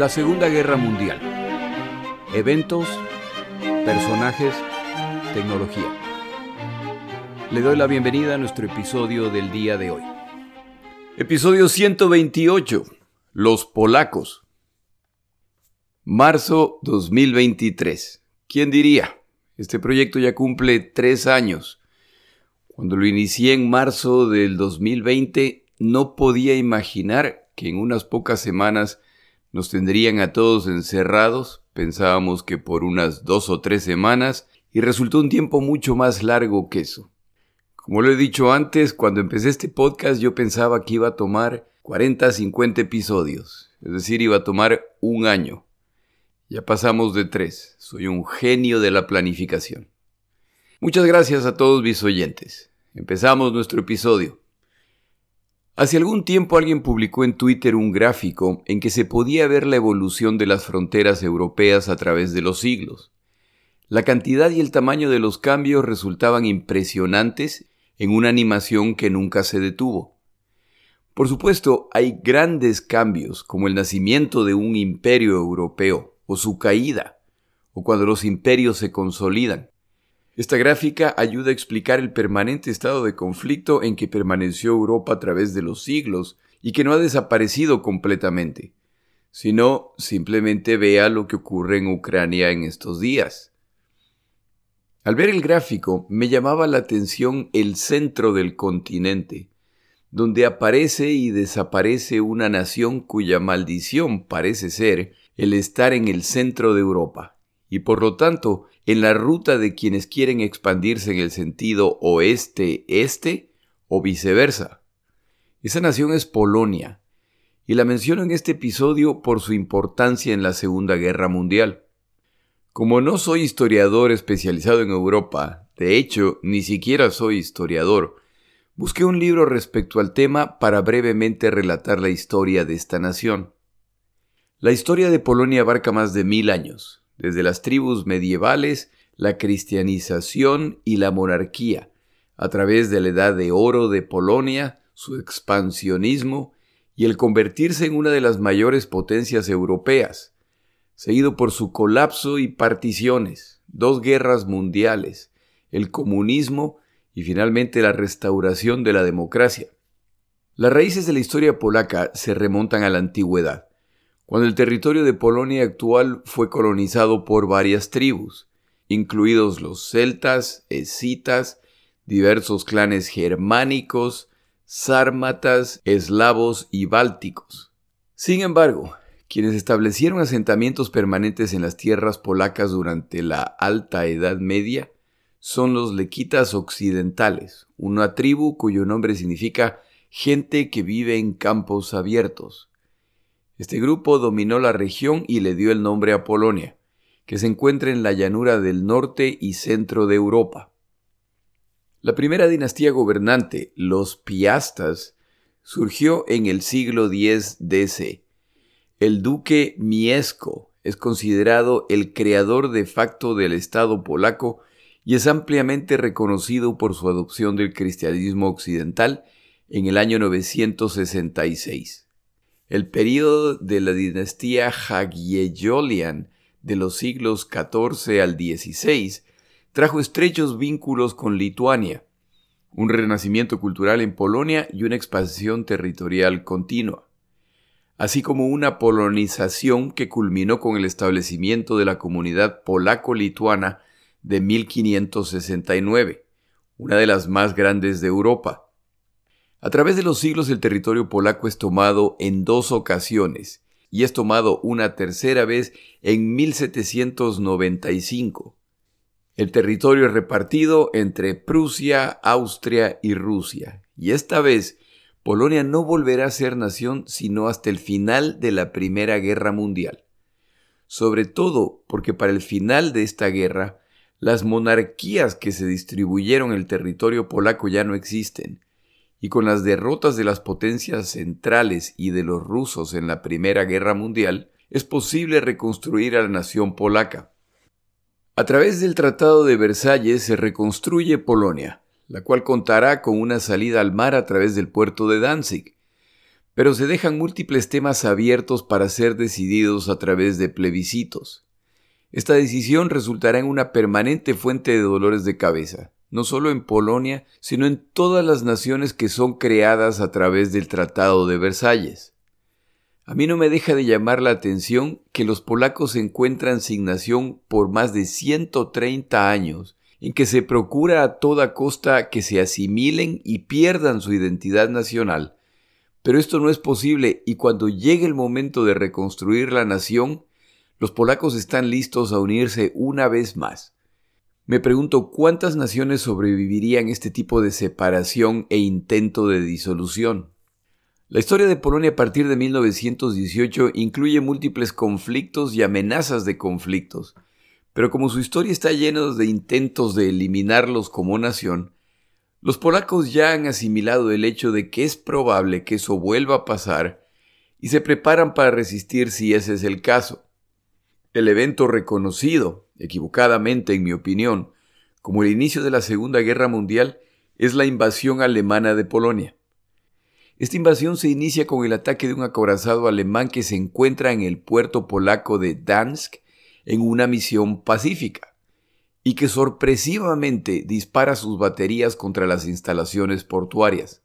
La Segunda Guerra Mundial. Eventos, personajes, tecnología. Le doy la bienvenida a nuestro episodio del día de hoy. Episodio 128. Los polacos. Marzo 2023. ¿Quién diría? Este proyecto ya cumple tres años. Cuando lo inicié en marzo del 2020, no podía imaginar que en unas pocas semanas nos tendrían a todos encerrados. Pensábamos que por unas dos o tres semanas y resultó un tiempo mucho más largo que eso. Como lo he dicho antes, cuando empecé este podcast yo pensaba que iba a tomar 40 50 episodios, es decir, iba a tomar un año. Ya pasamos de tres. Soy un genio de la planificación. Muchas gracias a todos mis oyentes. Empezamos nuestro episodio. Hace algún tiempo alguien publicó en Twitter un gráfico en que se podía ver la evolución de las fronteras europeas a través de los siglos. La cantidad y el tamaño de los cambios resultaban impresionantes en una animación que nunca se detuvo. Por supuesto, hay grandes cambios, como el nacimiento de un imperio europeo, o su caída, o cuando los imperios se consolidan. Esta gráfica ayuda a explicar el permanente estado de conflicto en que permaneció Europa a través de los siglos y que no ha desaparecido completamente, sino simplemente vea lo que ocurre en Ucrania en estos días. Al ver el gráfico me llamaba la atención el centro del continente, donde aparece y desaparece una nación cuya maldición parece ser el estar en el centro de Europa y por lo tanto en la ruta de quienes quieren expandirse en el sentido oeste-este o viceversa. Esa nación es Polonia, y la menciono en este episodio por su importancia en la Segunda Guerra Mundial. Como no soy historiador especializado en Europa, de hecho, ni siquiera soy historiador, busqué un libro respecto al tema para brevemente relatar la historia de esta nación. La historia de Polonia abarca más de mil años, desde las tribus medievales, la cristianización y la monarquía, a través de la Edad de Oro de Polonia, su expansionismo y el convertirse en una de las mayores potencias europeas, seguido por su colapso y particiones, dos guerras mundiales, el comunismo y finalmente la restauración de la democracia. Las raíces de la historia polaca se remontan a la antigüedad cuando el territorio de Polonia actual fue colonizado por varias tribus, incluidos los celtas, escitas, diversos clanes germánicos, sármatas, eslavos y bálticos. Sin embargo, quienes establecieron asentamientos permanentes en las tierras polacas durante la Alta Edad Media son los lequitas occidentales, una tribu cuyo nombre significa gente que vive en campos abiertos. Este grupo dominó la región y le dio el nombre a Polonia, que se encuentra en la llanura del norte y centro de Europa. La primera dinastía gobernante, los Piastas, surgió en el siglo X DC. El duque Miesco es considerado el creador de facto del Estado polaco y es ampliamente reconocido por su adopción del cristianismo occidental en el año 966. El período de la dinastía Jagiellonian de los siglos XIV al XVI trajo estrechos vínculos con Lituania, un renacimiento cultural en Polonia y una expansión territorial continua, así como una polonización que culminó con el establecimiento de la comunidad polaco-lituana de 1569, una de las más grandes de Europa. A través de los siglos el territorio polaco es tomado en dos ocasiones y es tomado una tercera vez en 1795. El territorio es repartido entre Prusia, Austria y Rusia, y esta vez Polonia no volverá a ser nación sino hasta el final de la Primera Guerra Mundial. Sobre todo porque para el final de esta guerra, las monarquías que se distribuyeron el territorio polaco ya no existen, y con las derrotas de las potencias centrales y de los rusos en la Primera Guerra Mundial, es posible reconstruir a la nación polaca. A través del Tratado de Versalles se reconstruye Polonia, la cual contará con una salida al mar a través del puerto de Danzig. pero se dejan múltiples temas abiertos para ser decididos a través de plebiscitos. Esta decisión resultará en una permanente fuente de dolores de cabeza, no solo en Polonia, sino en todas las naciones que son creadas a través del Tratado de Versalles. A mí no me deja de llamar la atención que los polacos se encuentran sin nación por más de 130 años, en que se procura a toda costa que se asimilen y pierdan su identidad nacional. Pero esto no es posible y cuando llegue el momento de reconstruir la nación, los polacos están listos a unirse una vez más. Me pregunto cuántas naciones sobrevivirían este tipo de separación e intento de disolución. La historia de Polonia a partir de 1918 incluye múltiples conflictos y amenazas de conflictos, pero como su historia está llena de intentos de eliminarlos como nación, los polacos ya han asimilado el hecho de que es probable que eso vuelva a pasar y se preparan para resistir si ese es el caso. El evento reconocido, equivocadamente en mi opinión, como el inicio de la Segunda Guerra Mundial es la invasión alemana de Polonia. Esta invasión se inicia con el ataque de un acorazado alemán que se encuentra en el puerto polaco de Dansk en una misión pacífica y que sorpresivamente dispara sus baterías contra las instalaciones portuarias.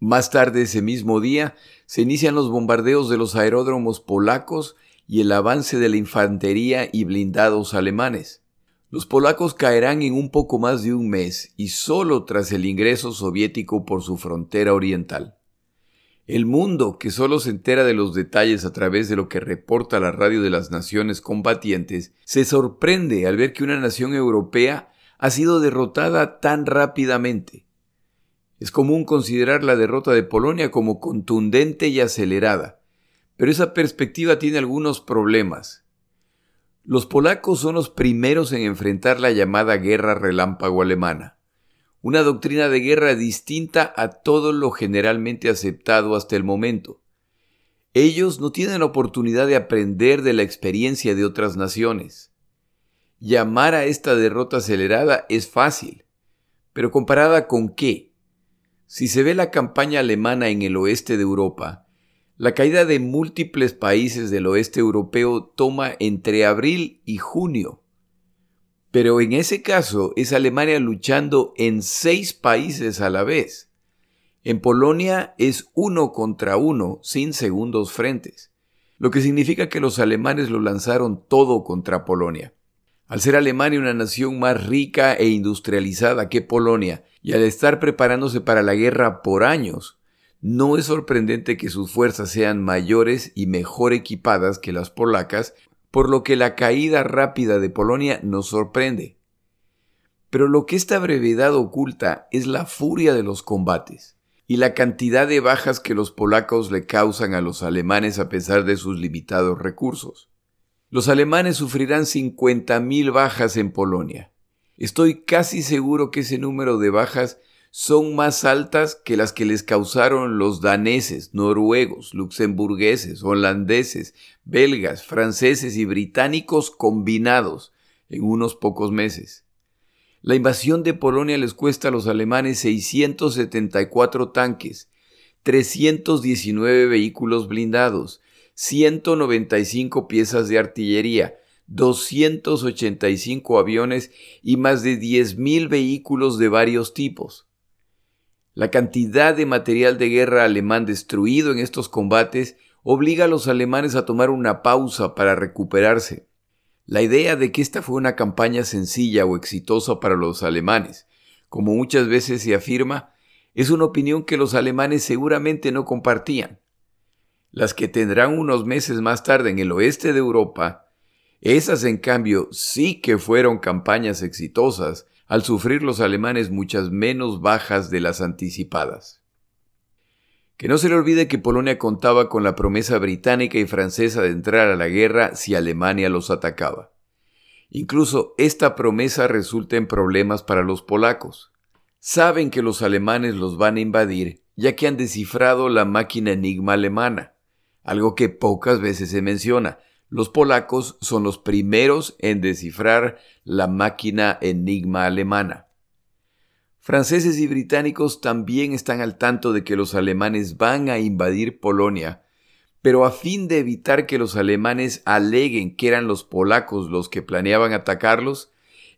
Más tarde ese mismo día se inician los bombardeos de los aeródromos polacos y el avance de la infantería y blindados alemanes. Los polacos caerán en un poco más de un mes y solo tras el ingreso soviético por su frontera oriental. El mundo, que solo se entera de los detalles a través de lo que reporta la radio de las naciones combatientes, se sorprende al ver que una nación europea ha sido derrotada tan rápidamente. Es común considerar la derrota de Polonia como contundente y acelerada, pero esa perspectiva tiene algunos problemas. Los polacos son los primeros en enfrentar la llamada guerra relámpago alemana, una doctrina de guerra distinta a todo lo generalmente aceptado hasta el momento. Ellos no tienen la oportunidad de aprender de la experiencia de otras naciones. Llamar a esta derrota acelerada es fácil, pero comparada con qué? Si se ve la campaña alemana en el oeste de Europa, la caída de múltiples países del oeste europeo toma entre abril y junio. Pero en ese caso es Alemania luchando en seis países a la vez. En Polonia es uno contra uno sin segundos frentes, lo que significa que los alemanes lo lanzaron todo contra Polonia. Al ser Alemania una nación más rica e industrializada que Polonia, y al estar preparándose para la guerra por años, no es sorprendente que sus fuerzas sean mayores y mejor equipadas que las polacas, por lo que la caída rápida de Polonia nos sorprende. Pero lo que esta brevedad oculta es la furia de los combates y la cantidad de bajas que los polacos le causan a los alemanes a pesar de sus limitados recursos. Los alemanes sufrirán 50.000 bajas en Polonia. Estoy casi seguro que ese número de bajas son más altas que las que les causaron los daneses, noruegos, luxemburgueses, holandeses, belgas, franceses y británicos combinados en unos pocos meses. La invasión de Polonia les cuesta a los alemanes 674 tanques, 319 vehículos blindados, 195 piezas de artillería, 285 aviones y más de 10.000 vehículos de varios tipos. La cantidad de material de guerra alemán destruido en estos combates obliga a los alemanes a tomar una pausa para recuperarse. La idea de que esta fue una campaña sencilla o exitosa para los alemanes, como muchas veces se afirma, es una opinión que los alemanes seguramente no compartían. Las que tendrán unos meses más tarde en el oeste de Europa, esas en cambio sí que fueron campañas exitosas al sufrir los alemanes muchas menos bajas de las anticipadas. Que no se le olvide que Polonia contaba con la promesa británica y francesa de entrar a la guerra si Alemania los atacaba. Incluso esta promesa resulta en problemas para los polacos. Saben que los alemanes los van a invadir ya que han descifrado la máquina enigma alemana, algo que pocas veces se menciona, los polacos son los primeros en descifrar la máquina enigma alemana. Franceses y británicos también están al tanto de que los alemanes van a invadir Polonia, pero a fin de evitar que los alemanes aleguen que eran los polacos los que planeaban atacarlos,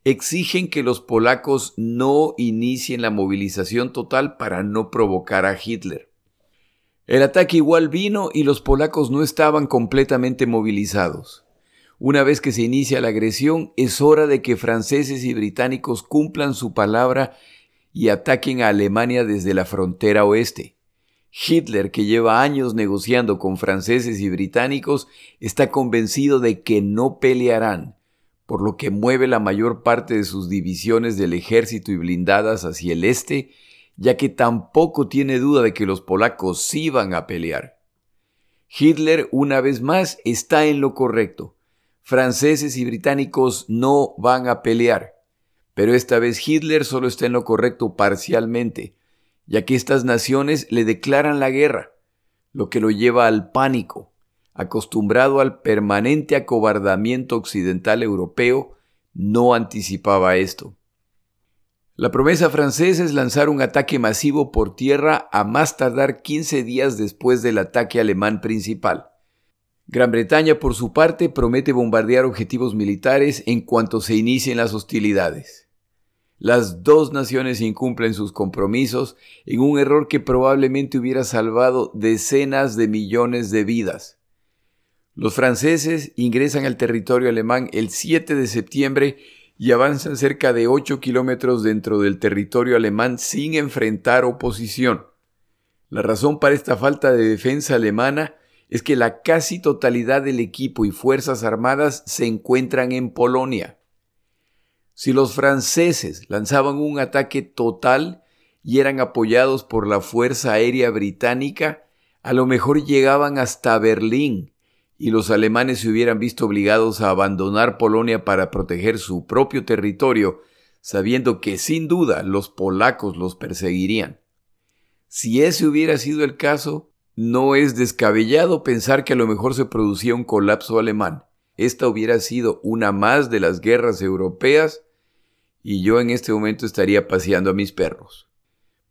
exigen que los polacos no inicien la movilización total para no provocar a Hitler. El ataque igual vino y los polacos no estaban completamente movilizados. Una vez que se inicia la agresión, es hora de que franceses y británicos cumplan su palabra y ataquen a Alemania desde la frontera oeste. Hitler, que lleva años negociando con franceses y británicos, está convencido de que no pelearán, por lo que mueve la mayor parte de sus divisiones del ejército y blindadas hacia el este, ya que tampoco tiene duda de que los polacos sí van a pelear. Hitler, una vez más, está en lo correcto. Franceses y británicos no van a pelear. Pero esta vez Hitler solo está en lo correcto parcialmente, ya que estas naciones le declaran la guerra, lo que lo lleva al pánico, acostumbrado al permanente acobardamiento occidental europeo, no anticipaba esto. La promesa francesa es lanzar un ataque masivo por tierra a más tardar 15 días después del ataque alemán principal. Gran Bretaña, por su parte, promete bombardear objetivos militares en cuanto se inicien las hostilidades. Las dos naciones incumplen sus compromisos en un error que probablemente hubiera salvado decenas de millones de vidas. Los franceses ingresan al territorio alemán el 7 de septiembre y avanzan cerca de 8 kilómetros dentro del territorio alemán sin enfrentar oposición. La razón para esta falta de defensa alemana es que la casi totalidad del equipo y fuerzas armadas se encuentran en Polonia. Si los franceses lanzaban un ataque total y eran apoyados por la Fuerza Aérea Británica, a lo mejor llegaban hasta Berlín, y los alemanes se hubieran visto obligados a abandonar Polonia para proteger su propio territorio, sabiendo que sin duda los polacos los perseguirían. Si ese hubiera sido el caso, no es descabellado pensar que a lo mejor se producía un colapso alemán. Esta hubiera sido una más de las guerras europeas y yo en este momento estaría paseando a mis perros.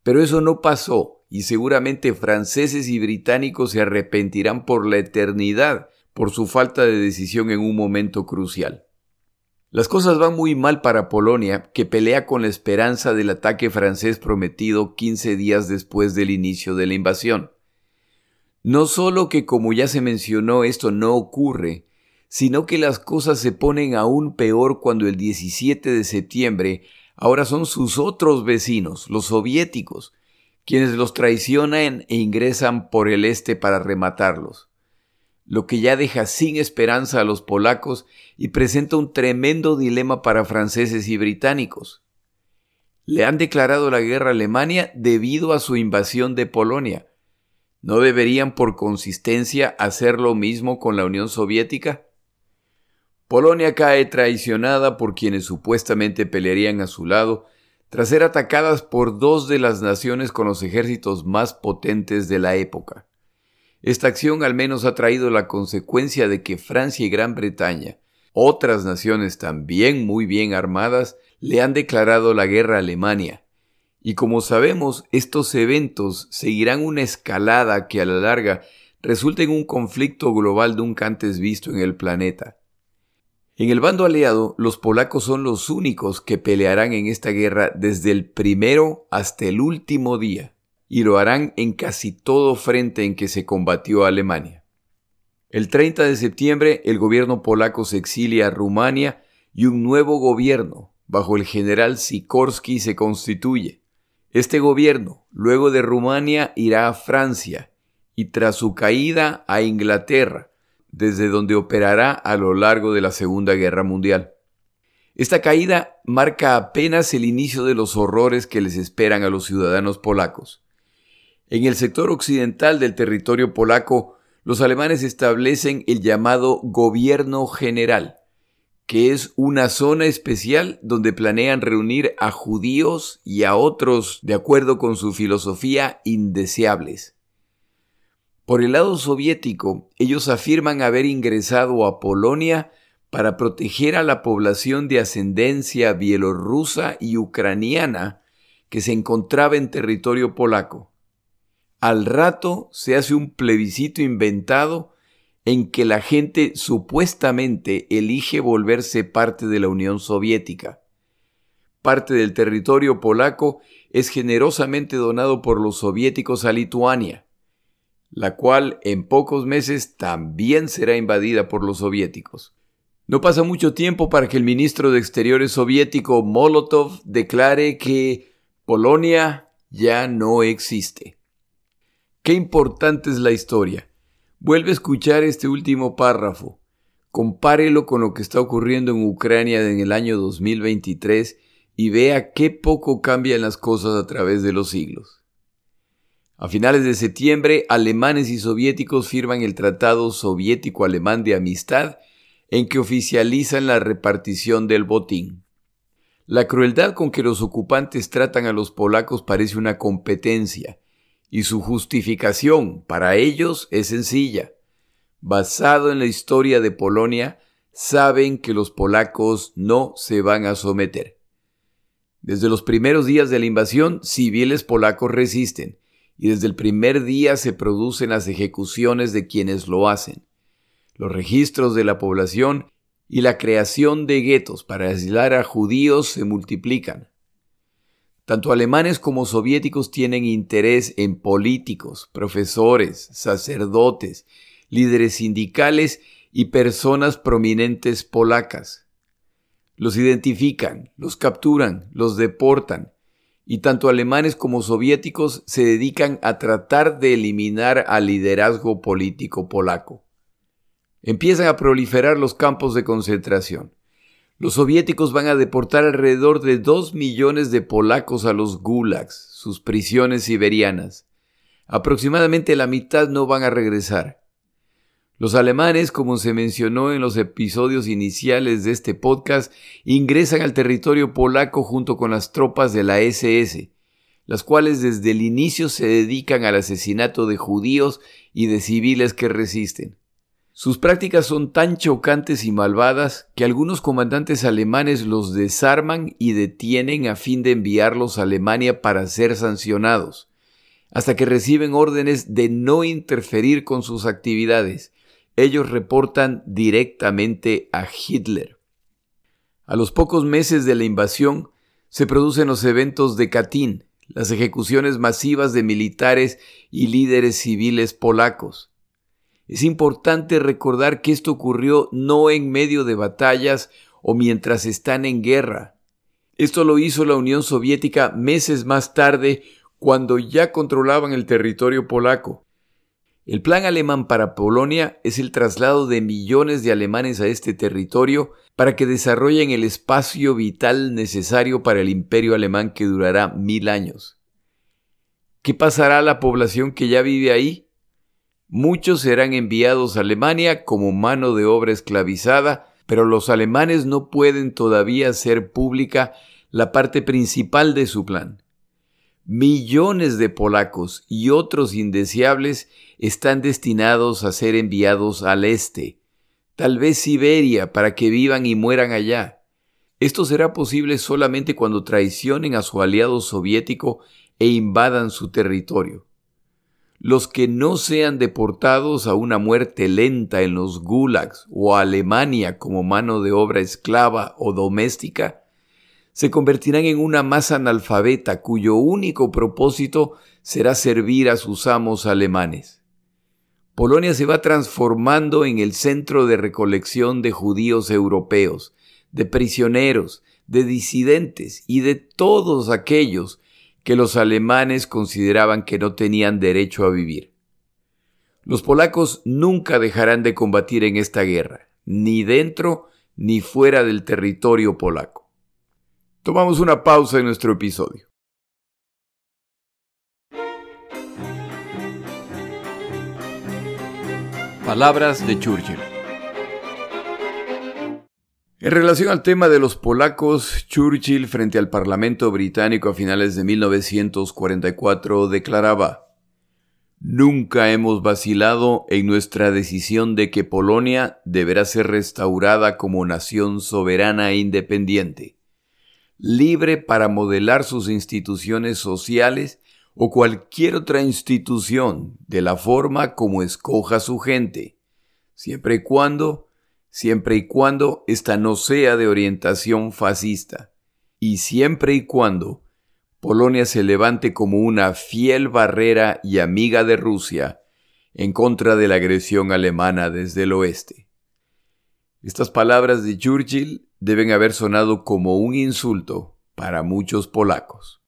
Pero eso no pasó y seguramente franceses y británicos se arrepentirán por la eternidad por su falta de decisión en un momento crucial. Las cosas van muy mal para Polonia, que pelea con la esperanza del ataque francés prometido 15 días después del inicio de la invasión. No solo que, como ya se mencionó, esto no ocurre, sino que las cosas se ponen aún peor cuando el 17 de septiembre ahora son sus otros vecinos, los soviéticos, quienes los traicionan e ingresan por el este para rematarlos lo que ya deja sin esperanza a los polacos y presenta un tremendo dilema para franceses y británicos. Le han declarado la guerra a Alemania debido a su invasión de Polonia. ¿No deberían por consistencia hacer lo mismo con la Unión Soviética? Polonia cae traicionada por quienes supuestamente pelearían a su lado tras ser atacadas por dos de las naciones con los ejércitos más potentes de la época. Esta acción al menos ha traído la consecuencia de que Francia y Gran Bretaña, otras naciones también muy bien armadas, le han declarado la guerra a Alemania. Y como sabemos, estos eventos seguirán una escalada que a la larga resulta en un conflicto global nunca antes visto en el planeta. En el bando aliado, los polacos son los únicos que pelearán en esta guerra desde el primero hasta el último día y lo harán en casi todo frente en que se combatió a Alemania. El 30 de septiembre el gobierno polaco se exilia a Rumania y un nuevo gobierno, bajo el general Sikorsky, se constituye. Este gobierno, luego de Rumania, irá a Francia y tras su caída a Inglaterra, desde donde operará a lo largo de la Segunda Guerra Mundial. Esta caída marca apenas el inicio de los horrores que les esperan a los ciudadanos polacos. En el sector occidental del territorio polaco, los alemanes establecen el llamado Gobierno General, que es una zona especial donde planean reunir a judíos y a otros, de acuerdo con su filosofía, indeseables. Por el lado soviético, ellos afirman haber ingresado a Polonia para proteger a la población de ascendencia bielorrusa y ucraniana que se encontraba en territorio polaco. Al rato se hace un plebiscito inventado en que la gente supuestamente elige volverse parte de la Unión Soviética. Parte del territorio polaco es generosamente donado por los soviéticos a Lituania, la cual en pocos meses también será invadida por los soviéticos. No pasa mucho tiempo para que el ministro de Exteriores soviético Molotov declare que Polonia ya no existe. Qué importante es la historia. Vuelve a escuchar este último párrafo. Compárelo con lo que está ocurriendo en Ucrania en el año 2023 y vea qué poco cambian las cosas a través de los siglos. A finales de septiembre, alemanes y soviéticos firman el Tratado Soviético-Alemán de Amistad en que oficializan la repartición del botín. La crueldad con que los ocupantes tratan a los polacos parece una competencia, y su justificación para ellos es sencilla. Basado en la historia de Polonia, saben que los polacos no se van a someter. Desde los primeros días de la invasión, civiles polacos resisten, y desde el primer día se producen las ejecuciones de quienes lo hacen los registros de la población y la creación de guetos para aislar a judíos se multiplican. Tanto alemanes como soviéticos tienen interés en políticos, profesores, sacerdotes, líderes sindicales y personas prominentes polacas. Los identifican, los capturan, los deportan, y tanto alemanes como soviéticos se dedican a tratar de eliminar al liderazgo político polaco. Empiezan a proliferar los campos de concentración. Los soviéticos van a deportar alrededor de dos millones de polacos a los gulags, sus prisiones siberianas. Aproximadamente la mitad no van a regresar. Los alemanes, como se mencionó en los episodios iniciales de este podcast, ingresan al territorio polaco junto con las tropas de la SS, las cuales desde el inicio se dedican al asesinato de judíos y de civiles que resisten. Sus prácticas son tan chocantes y malvadas que algunos comandantes alemanes los desarman y detienen a fin de enviarlos a Alemania para ser sancionados, hasta que reciben órdenes de no interferir con sus actividades. Ellos reportan directamente a Hitler. A los pocos meses de la invasión se producen los eventos de Katyn, las ejecuciones masivas de militares y líderes civiles polacos. Es importante recordar que esto ocurrió no en medio de batallas o mientras están en guerra. Esto lo hizo la Unión Soviética meses más tarde cuando ya controlaban el territorio polaco. El plan alemán para Polonia es el traslado de millones de alemanes a este territorio para que desarrollen el espacio vital necesario para el imperio alemán que durará mil años. ¿Qué pasará a la población que ya vive ahí? Muchos serán enviados a Alemania como mano de obra esclavizada, pero los alemanes no pueden todavía hacer pública la parte principal de su plan. Millones de polacos y otros indeseables están destinados a ser enviados al este, tal vez Siberia, para que vivan y mueran allá. Esto será posible solamente cuando traicionen a su aliado soviético e invadan su territorio los que no sean deportados a una muerte lenta en los gulags o a Alemania como mano de obra esclava o doméstica, se convertirán en una masa analfabeta cuyo único propósito será servir a sus amos alemanes. Polonia se va transformando en el centro de recolección de judíos europeos, de prisioneros, de disidentes y de todos aquellos que los alemanes consideraban que no tenían derecho a vivir. Los polacos nunca dejarán de combatir en esta guerra, ni dentro ni fuera del territorio polaco. Tomamos una pausa en nuestro episodio. Palabras de Churchill. En relación al tema de los polacos, Churchill frente al Parlamento británico a finales de 1944 declaraba, Nunca hemos vacilado en nuestra decisión de que Polonia deberá ser restaurada como nación soberana e independiente. libre para modelar sus instituciones sociales o cualquier otra institución de la forma como escoja su gente, siempre y cuando, siempre y cuando ésta no sea de orientación fascista, y siempre y cuando Polonia se levante como una fiel barrera y amiga de Rusia en contra de la agresión alemana desde el oeste. Estas palabras de Churchill deben haber sonado como un insulto para muchos polacos.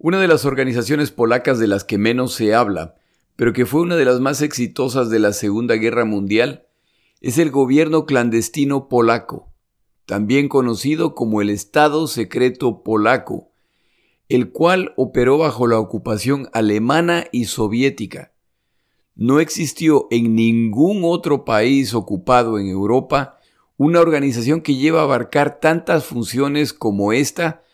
Una de las organizaciones polacas de las que menos se habla, pero que fue una de las más exitosas de la Segunda Guerra Mundial, es el gobierno clandestino polaco, también conocido como el Estado Secreto Polaco, el cual operó bajo la ocupación alemana y soviética. No existió en ningún otro país ocupado en Europa una organización que lleva a abarcar tantas funciones como esta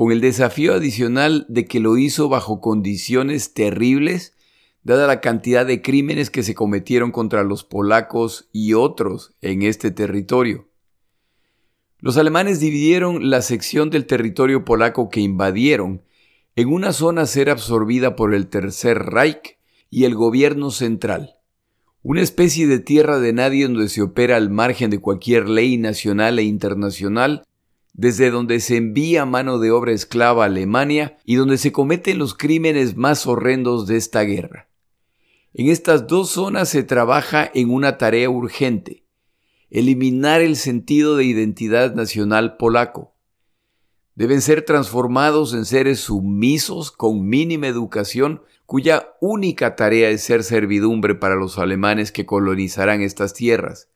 con el desafío adicional de que lo hizo bajo condiciones terribles, dada la cantidad de crímenes que se cometieron contra los polacos y otros en este territorio. Los alemanes dividieron la sección del territorio polaco que invadieron en una zona a ser absorbida por el Tercer Reich y el gobierno central, una especie de tierra de nadie donde se opera al margen de cualquier ley nacional e internacional desde donde se envía mano de obra esclava a Alemania y donde se cometen los crímenes más horrendos de esta guerra. En estas dos zonas se trabaja en una tarea urgente, eliminar el sentido de identidad nacional polaco. Deben ser transformados en seres sumisos con mínima educación cuya única tarea es ser servidumbre para los alemanes que colonizarán estas tierras.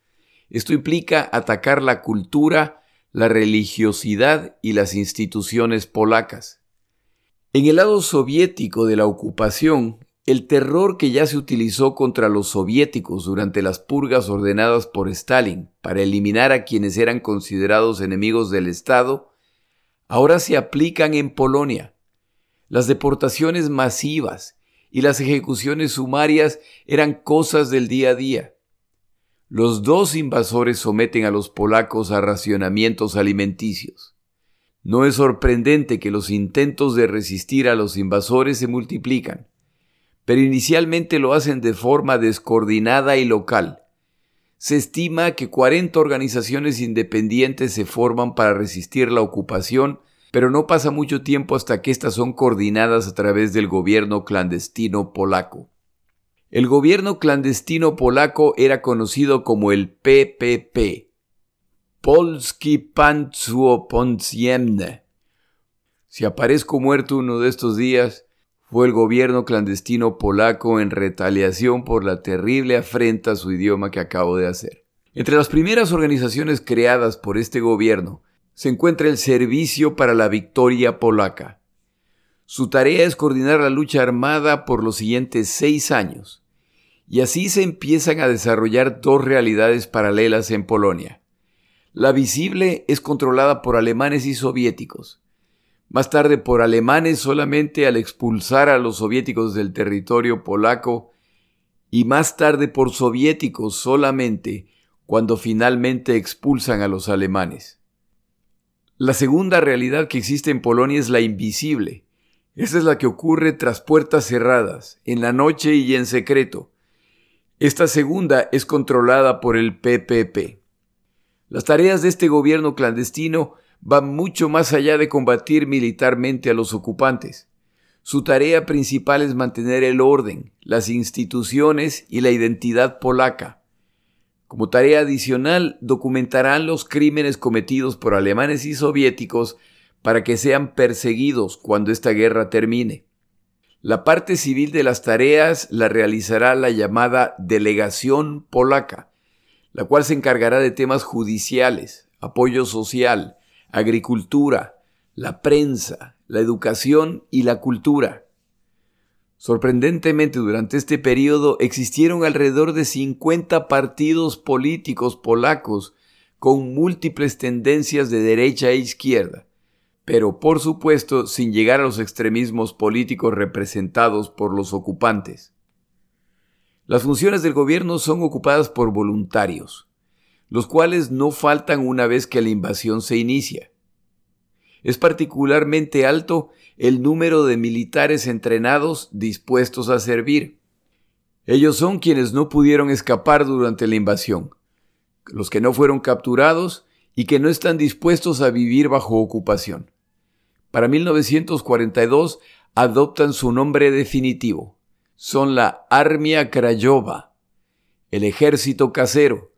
Esto implica atacar la cultura, la religiosidad y las instituciones polacas. En el lado soviético de la ocupación, el terror que ya se utilizó contra los soviéticos durante las purgas ordenadas por Stalin para eliminar a quienes eran considerados enemigos del Estado, ahora se aplican en Polonia. Las deportaciones masivas y las ejecuciones sumarias eran cosas del día a día. Los dos invasores someten a los polacos a racionamientos alimenticios. No es sorprendente que los intentos de resistir a los invasores se multiplican, pero inicialmente lo hacen de forma descoordinada y local. Se estima que 40 organizaciones independientes se forman para resistir la ocupación, pero no pasa mucho tiempo hasta que éstas son coordinadas a través del gobierno clandestino polaco. El gobierno clandestino polaco era conocido como el PPP, Polski Podziemne. Si aparezco muerto uno de estos días, fue el gobierno clandestino polaco en retaliación por la terrible afrenta a su idioma que acabo de hacer. Entre las primeras organizaciones creadas por este gobierno se encuentra el Servicio para la Victoria Polaca. Su tarea es coordinar la lucha armada por los siguientes seis años y así se empiezan a desarrollar dos realidades paralelas en Polonia. La visible es controlada por alemanes y soviéticos, más tarde por alemanes solamente al expulsar a los soviéticos del territorio polaco y más tarde por soviéticos solamente cuando finalmente expulsan a los alemanes. La segunda realidad que existe en Polonia es la invisible. Esa es la que ocurre tras puertas cerradas, en la noche y en secreto, esta segunda es controlada por el PPP. Las tareas de este gobierno clandestino van mucho más allá de combatir militarmente a los ocupantes. Su tarea principal es mantener el orden, las instituciones y la identidad polaca. Como tarea adicional, documentarán los crímenes cometidos por alemanes y soviéticos para que sean perseguidos cuando esta guerra termine. La parte civil de las tareas la realizará la llamada Delegación Polaca, la cual se encargará de temas judiciales, apoyo social, agricultura, la prensa, la educación y la cultura. Sorprendentemente, durante este periodo existieron alrededor de 50 partidos políticos polacos con múltiples tendencias de derecha e izquierda, pero por supuesto sin llegar a los extremismos políticos representados por los ocupantes. Las funciones del gobierno son ocupadas por voluntarios, los cuales no faltan una vez que la invasión se inicia. Es particularmente alto el número de militares entrenados dispuestos a servir. Ellos son quienes no pudieron escapar durante la invasión, los que no fueron capturados y que no están dispuestos a vivir bajo ocupación. Para 1942 adoptan su nombre definitivo. Son la Armia Krajova, el ejército casero.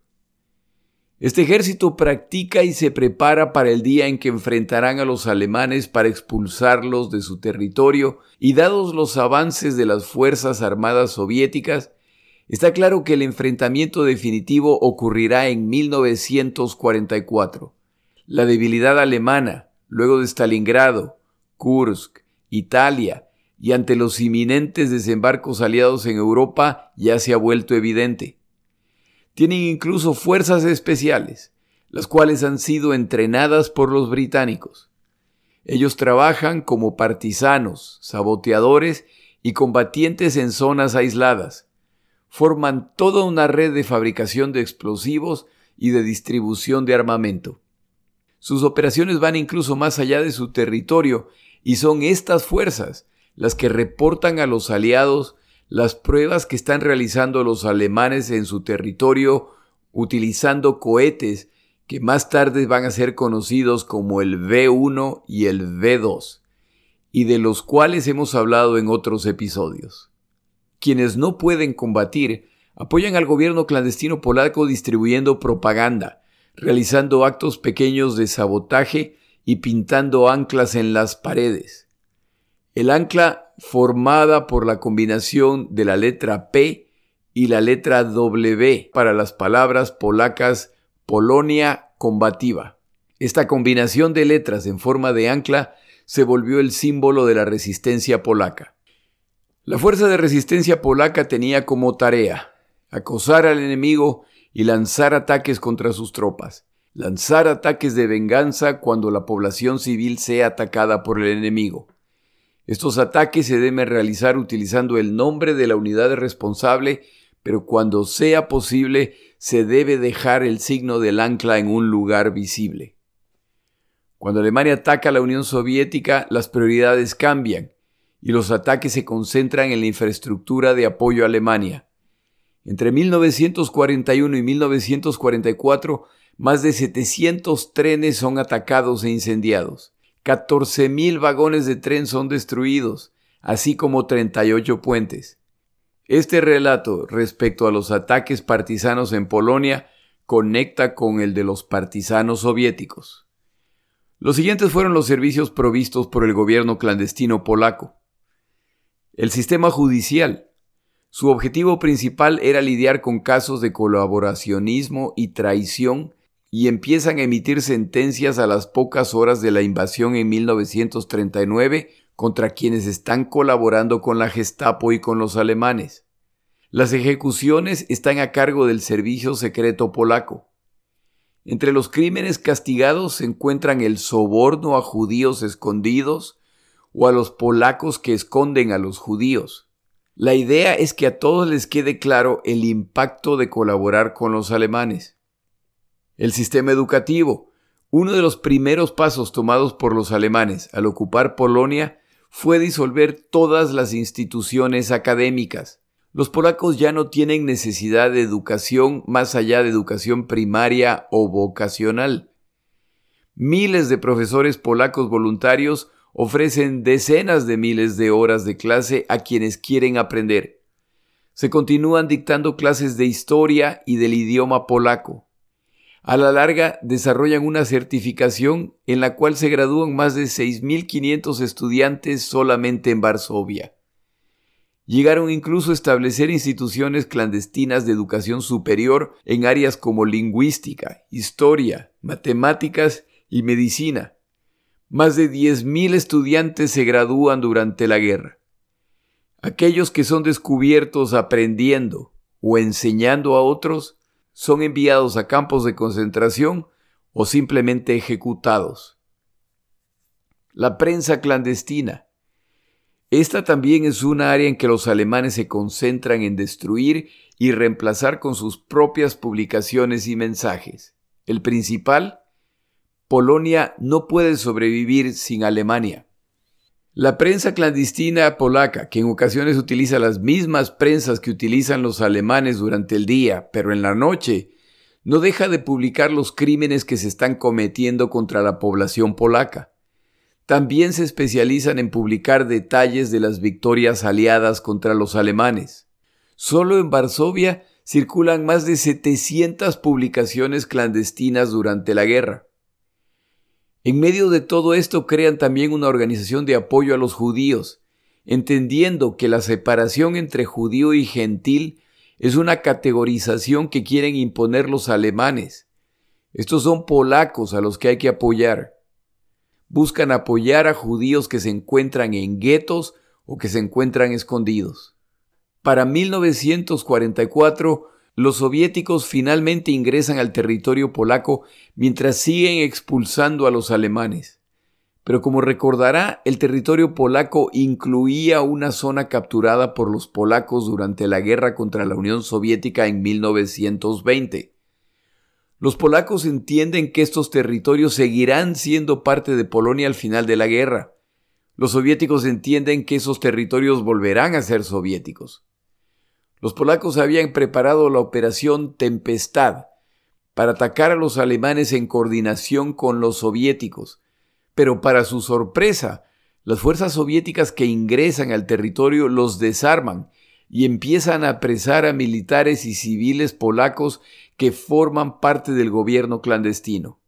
Este ejército practica y se prepara para el día en que enfrentarán a los alemanes para expulsarlos de su territorio y dados los avances de las Fuerzas Armadas soviéticas, está claro que el enfrentamiento definitivo ocurrirá en 1944. La debilidad alemana, luego de Stalingrado, Kursk, Italia y ante los inminentes desembarcos aliados en Europa ya se ha vuelto evidente. Tienen incluso fuerzas especiales, las cuales han sido entrenadas por los británicos. Ellos trabajan como partisanos, saboteadores y combatientes en zonas aisladas. Forman toda una red de fabricación de explosivos y de distribución de armamento. Sus operaciones van incluso más allá de su territorio y son estas fuerzas las que reportan a los aliados las pruebas que están realizando los alemanes en su territorio utilizando cohetes que más tarde van a ser conocidos como el V1 y el V2, y de los cuales hemos hablado en otros episodios. Quienes no pueden combatir apoyan al gobierno clandestino polaco distribuyendo propaganda, realizando actos pequeños de sabotaje y pintando anclas en las paredes. El ancla formada por la combinación de la letra P y la letra W para las palabras polacas Polonia combativa. Esta combinación de letras en forma de ancla se volvió el símbolo de la resistencia polaca. La fuerza de resistencia polaca tenía como tarea acosar al enemigo y lanzar ataques contra sus tropas lanzar ataques de venganza cuando la población civil sea atacada por el enemigo. Estos ataques se deben realizar utilizando el nombre de la unidad responsable, pero cuando sea posible se debe dejar el signo del ancla en un lugar visible. Cuando Alemania ataca a la Unión Soviética, las prioridades cambian y los ataques se concentran en la infraestructura de apoyo a Alemania. Entre 1941 y 1944 más de 700 trenes son atacados e incendiados. 14.000 vagones de tren son destruidos, así como 38 puentes. Este relato respecto a los ataques partisanos en Polonia conecta con el de los partisanos soviéticos. Los siguientes fueron los servicios provistos por el gobierno clandestino polaco. El sistema judicial. Su objetivo principal era lidiar con casos de colaboracionismo y traición y empiezan a emitir sentencias a las pocas horas de la invasión en 1939 contra quienes están colaborando con la Gestapo y con los alemanes. Las ejecuciones están a cargo del Servicio Secreto Polaco. Entre los crímenes castigados se encuentran el soborno a judíos escondidos o a los polacos que esconden a los judíos. La idea es que a todos les quede claro el impacto de colaborar con los alemanes. El sistema educativo. Uno de los primeros pasos tomados por los alemanes al ocupar Polonia fue disolver todas las instituciones académicas. Los polacos ya no tienen necesidad de educación más allá de educación primaria o vocacional. Miles de profesores polacos voluntarios ofrecen decenas de miles de horas de clase a quienes quieren aprender. Se continúan dictando clases de historia y del idioma polaco. A la larga desarrollan una certificación en la cual se gradúan más de 6.500 estudiantes solamente en Varsovia. Llegaron incluso a establecer instituciones clandestinas de educación superior en áreas como lingüística, historia, matemáticas y medicina. Más de 10.000 estudiantes se gradúan durante la guerra. Aquellos que son descubiertos aprendiendo o enseñando a otros son enviados a campos de concentración o simplemente ejecutados. La prensa clandestina. Esta también es una área en que los alemanes se concentran en destruir y reemplazar con sus propias publicaciones y mensajes. El principal, Polonia no puede sobrevivir sin Alemania. La prensa clandestina polaca, que en ocasiones utiliza las mismas prensas que utilizan los alemanes durante el día, pero en la noche, no deja de publicar los crímenes que se están cometiendo contra la población polaca. También se especializan en publicar detalles de las victorias aliadas contra los alemanes. Solo en Varsovia circulan más de 700 publicaciones clandestinas durante la guerra. En medio de todo esto crean también una organización de apoyo a los judíos, entendiendo que la separación entre judío y gentil es una categorización que quieren imponer los alemanes. Estos son polacos a los que hay que apoyar buscan apoyar a judíos que se encuentran en guetos o que se encuentran escondidos. Para 1944, los soviéticos finalmente ingresan al territorio polaco mientras siguen expulsando a los alemanes. Pero como recordará, el territorio polaco incluía una zona capturada por los polacos durante la guerra contra la Unión Soviética en 1920. Los polacos entienden que estos territorios seguirán siendo parte de Polonia al final de la guerra. Los soviéticos entienden que esos territorios volverán a ser soviéticos. Los polacos habían preparado la operación Tempestad para atacar a los alemanes en coordinación con los soviéticos, pero para su sorpresa, las fuerzas soviéticas que ingresan al territorio los desarman y empiezan a apresar a militares y civiles polacos que forman parte del gobierno clandestino.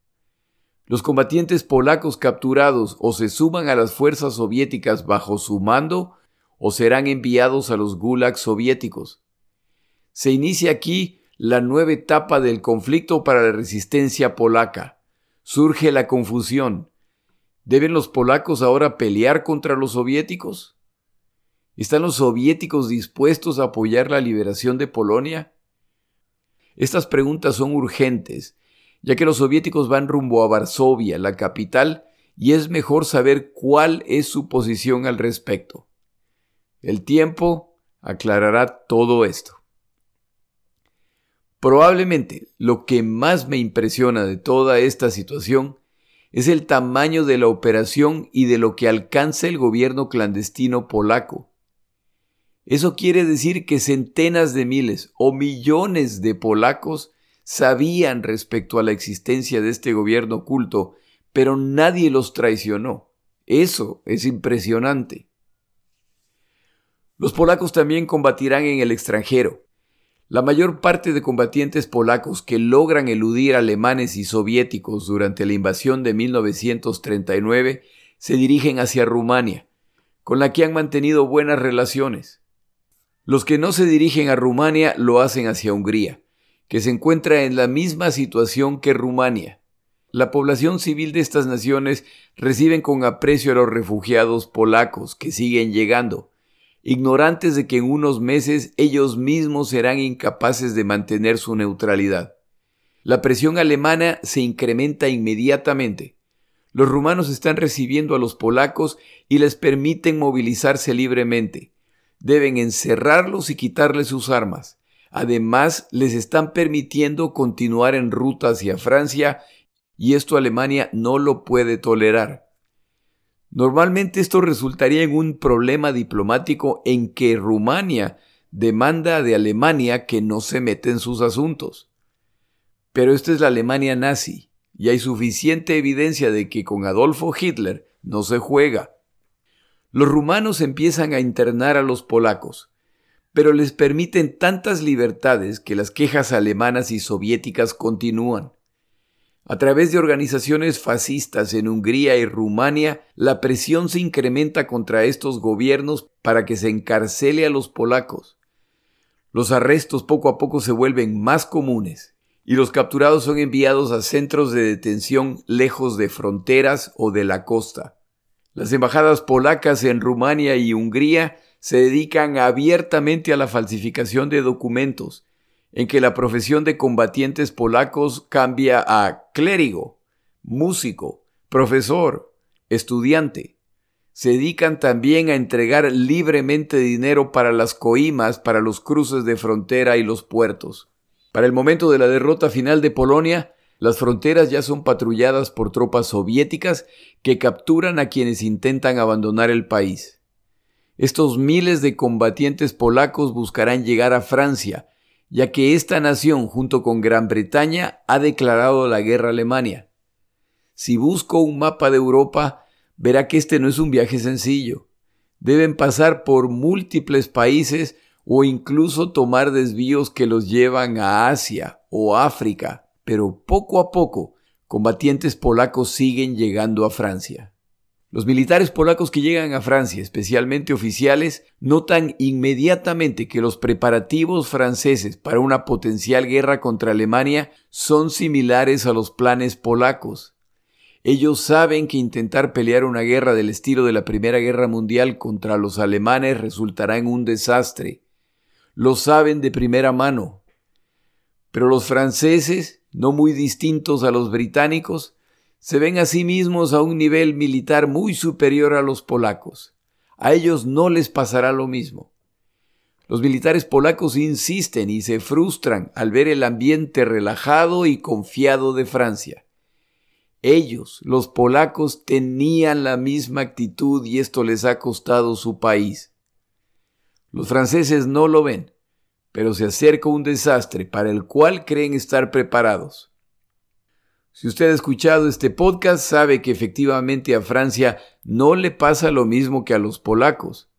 Los combatientes polacos capturados o se suman a las fuerzas soviéticas bajo su mando o serán enviados a los gulags soviéticos. Se inicia aquí la nueva etapa del conflicto para la resistencia polaca. Surge la confusión. ¿Deben los polacos ahora pelear contra los soviéticos? ¿Están los soviéticos dispuestos a apoyar la liberación de Polonia? Estas preguntas son urgentes, ya que los soviéticos van rumbo a Varsovia, la capital, y es mejor saber cuál es su posición al respecto. El tiempo aclarará todo esto. Probablemente lo que más me impresiona de toda esta situación es el tamaño de la operación y de lo que alcanza el gobierno clandestino polaco. Eso quiere decir que centenas de miles o millones de polacos sabían respecto a la existencia de este gobierno oculto, pero nadie los traicionó. Eso es impresionante. Los polacos también combatirán en el extranjero. La mayor parte de combatientes polacos que logran eludir alemanes y soviéticos durante la invasión de 1939 se dirigen hacia Rumania, con la que han mantenido buenas relaciones. Los que no se dirigen a Rumania lo hacen hacia Hungría, que se encuentra en la misma situación que Rumania. La población civil de estas naciones reciben con aprecio a los refugiados polacos que siguen llegando, ignorantes de que en unos meses ellos mismos serán incapaces de mantener su neutralidad. La presión alemana se incrementa inmediatamente. Los rumanos están recibiendo a los polacos y les permiten movilizarse libremente deben encerrarlos y quitarles sus armas. Además, les están permitiendo continuar en ruta hacia Francia y esto Alemania no lo puede tolerar. Normalmente esto resultaría en un problema diplomático en que Rumania demanda de Alemania que no se mete en sus asuntos. Pero esta es la Alemania nazi, y hay suficiente evidencia de que con Adolfo Hitler no se juega los rumanos empiezan a internar a los polacos, pero les permiten tantas libertades que las quejas alemanas y soviéticas continúan. A través de organizaciones fascistas en Hungría y Rumania, la presión se incrementa contra estos gobiernos para que se encarcele a los polacos. Los arrestos poco a poco se vuelven más comunes y los capturados son enviados a centros de detención lejos de fronteras o de la costa. Las embajadas polacas en Rumania y Hungría se dedican abiertamente a la falsificación de documentos, en que la profesión de combatientes polacos cambia a clérigo, músico, profesor, estudiante. se dedican también a entregar libremente dinero para las coimas, para los cruces de frontera y los puertos. Para el momento de la derrota final de Polonia, las fronteras ya son patrulladas por tropas soviéticas que capturan a quienes intentan abandonar el país. Estos miles de combatientes polacos buscarán llegar a Francia, ya que esta nación, junto con Gran Bretaña, ha declarado la guerra a Alemania. Si busco un mapa de Europa, verá que este no es un viaje sencillo. Deben pasar por múltiples países o incluso tomar desvíos que los llevan a Asia o África, pero poco a poco combatientes polacos siguen llegando a Francia. Los militares polacos que llegan a Francia, especialmente oficiales, notan inmediatamente que los preparativos franceses para una potencial guerra contra Alemania son similares a los planes polacos. Ellos saben que intentar pelear una guerra del estilo de la Primera Guerra Mundial contra los alemanes resultará en un desastre. Lo saben de primera mano. Pero los franceses no muy distintos a los británicos, se ven a sí mismos a un nivel militar muy superior a los polacos. A ellos no les pasará lo mismo. Los militares polacos insisten y se frustran al ver el ambiente relajado y confiado de Francia. Ellos, los polacos, tenían la misma actitud y esto les ha costado su país. Los franceses no lo ven pero se acerca un desastre para el cual creen estar preparados. Si usted ha escuchado este podcast, sabe que efectivamente a Francia no le pasa lo mismo que a los polacos.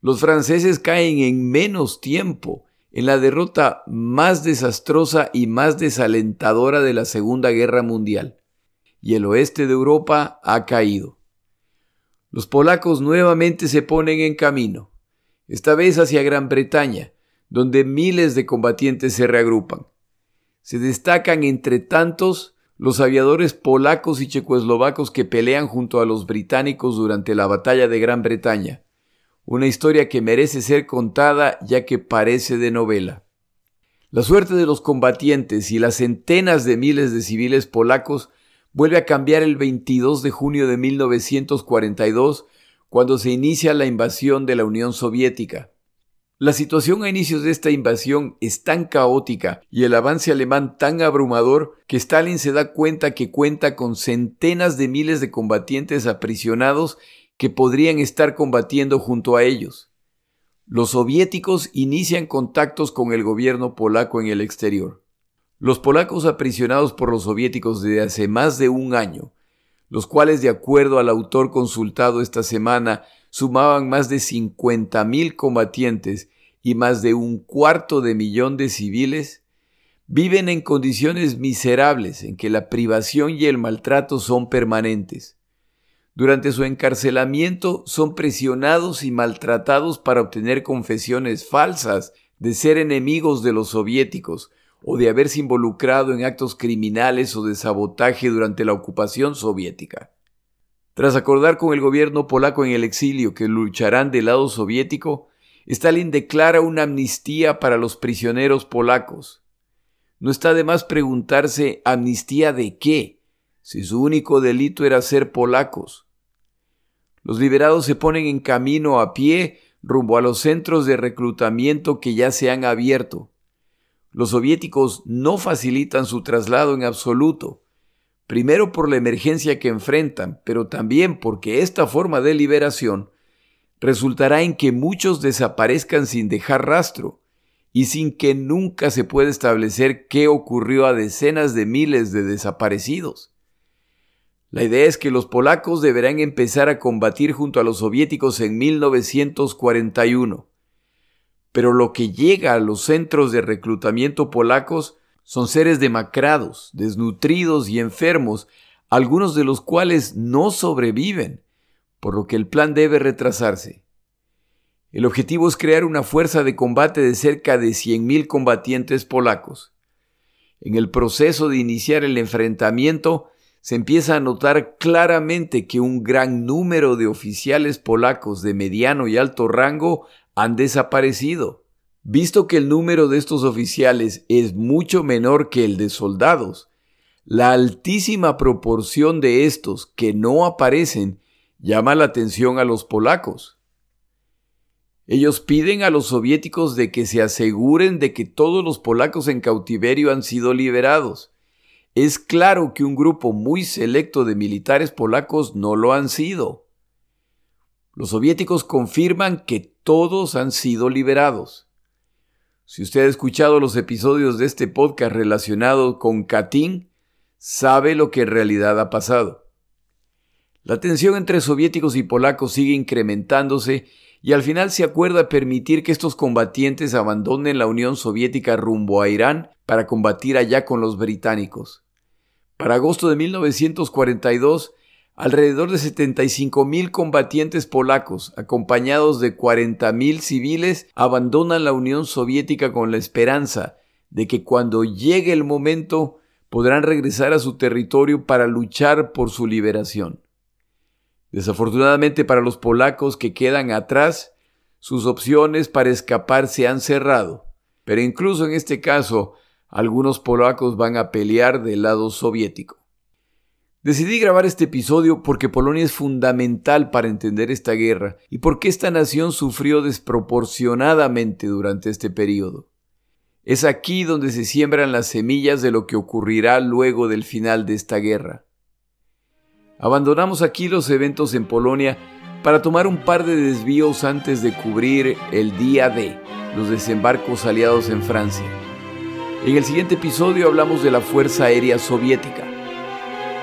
Los franceses caen en menos tiempo en la derrota más desastrosa y más desalentadora de la Segunda Guerra Mundial, y el oeste de Europa ha caído. Los polacos nuevamente se ponen en camino, esta vez hacia Gran Bretaña, donde miles de combatientes se reagrupan. Se destacan entre tantos los aviadores polacos y checoslovacos que pelean junto a los británicos durante la batalla de Gran Bretaña, una historia que merece ser contada ya que parece de novela. La suerte de los combatientes y las centenas de miles de civiles polacos vuelve a cambiar el 22 de junio de 1942 cuando se inicia la invasión de la Unión Soviética. La situación a inicios de esta invasión es tan caótica y el avance alemán tan abrumador que Stalin se da cuenta que cuenta con centenas de miles de combatientes aprisionados que podrían estar combatiendo junto a ellos. Los soviéticos inician contactos con el gobierno polaco en el exterior. Los polacos aprisionados por los soviéticos desde hace más de un año, los cuales de acuerdo al autor consultado esta semana sumaban más de 50.000 combatientes y más de un cuarto de millón de civiles, viven en condiciones miserables en que la privación y el maltrato son permanentes. Durante su encarcelamiento son presionados y maltratados para obtener confesiones falsas de ser enemigos de los soviéticos o de haberse involucrado en actos criminales o de sabotaje durante la ocupación soviética. Tras acordar con el gobierno polaco en el exilio que lucharán del lado soviético, Stalin declara una amnistía para los prisioneros polacos. No está de más preguntarse amnistía de qué, si su único delito era ser polacos. Los liberados se ponen en camino a pie rumbo a los centros de reclutamiento que ya se han abierto. Los soviéticos no facilitan su traslado en absoluto, primero por la emergencia que enfrentan, pero también porque esta forma de liberación resultará en que muchos desaparezcan sin dejar rastro y sin que nunca se pueda establecer qué ocurrió a decenas de miles de desaparecidos. La idea es que los polacos deberán empezar a combatir junto a los soviéticos en 1941. Pero lo que llega a los centros de reclutamiento polacos son seres demacrados, desnutridos y enfermos, algunos de los cuales no sobreviven, por lo que el plan debe retrasarse. El objetivo es crear una fuerza de combate de cerca de 100.000 combatientes polacos. En el proceso de iniciar el enfrentamiento, se empieza a notar claramente que un gran número de oficiales polacos de mediano y alto rango han desaparecido. Visto que el número de estos oficiales es mucho menor que el de soldados, la altísima proporción de estos que no aparecen llama la atención a los polacos. Ellos piden a los soviéticos de que se aseguren de que todos los polacos en cautiverio han sido liberados. Es claro que un grupo muy selecto de militares polacos no lo han sido. Los soviéticos confirman que todos han sido liberados. Si usted ha escuchado los episodios de este podcast relacionados con Katyn, sabe lo que en realidad ha pasado. La tensión entre soviéticos y polacos sigue incrementándose y al final se acuerda permitir que estos combatientes abandonen la Unión Soviética rumbo a Irán para combatir allá con los británicos. Para agosto de 1942, alrededor de 75 mil combatientes polacos, acompañados de 40 mil civiles, abandonan la Unión Soviética con la esperanza de que cuando llegue el momento podrán regresar a su territorio para luchar por su liberación. Desafortunadamente para los polacos que quedan atrás, sus opciones para escapar se han cerrado, pero incluso en este caso, algunos polacos van a pelear del lado soviético. Decidí grabar este episodio porque Polonia es fundamental para entender esta guerra y porque esta nación sufrió desproporcionadamente durante este periodo. Es aquí donde se siembran las semillas de lo que ocurrirá luego del final de esta guerra. Abandonamos aquí los eventos en Polonia para tomar un par de desvíos antes de cubrir el día D, los desembarcos aliados en Francia. En el siguiente episodio hablamos de la Fuerza Aérea Soviética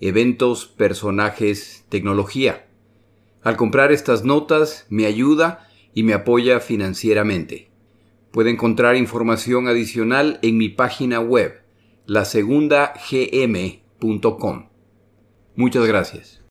eventos, personajes, tecnología. Al comprar estas notas me ayuda y me apoya financieramente. Puede encontrar información adicional en mi página web, lasegundagm.com. Muchas gracias.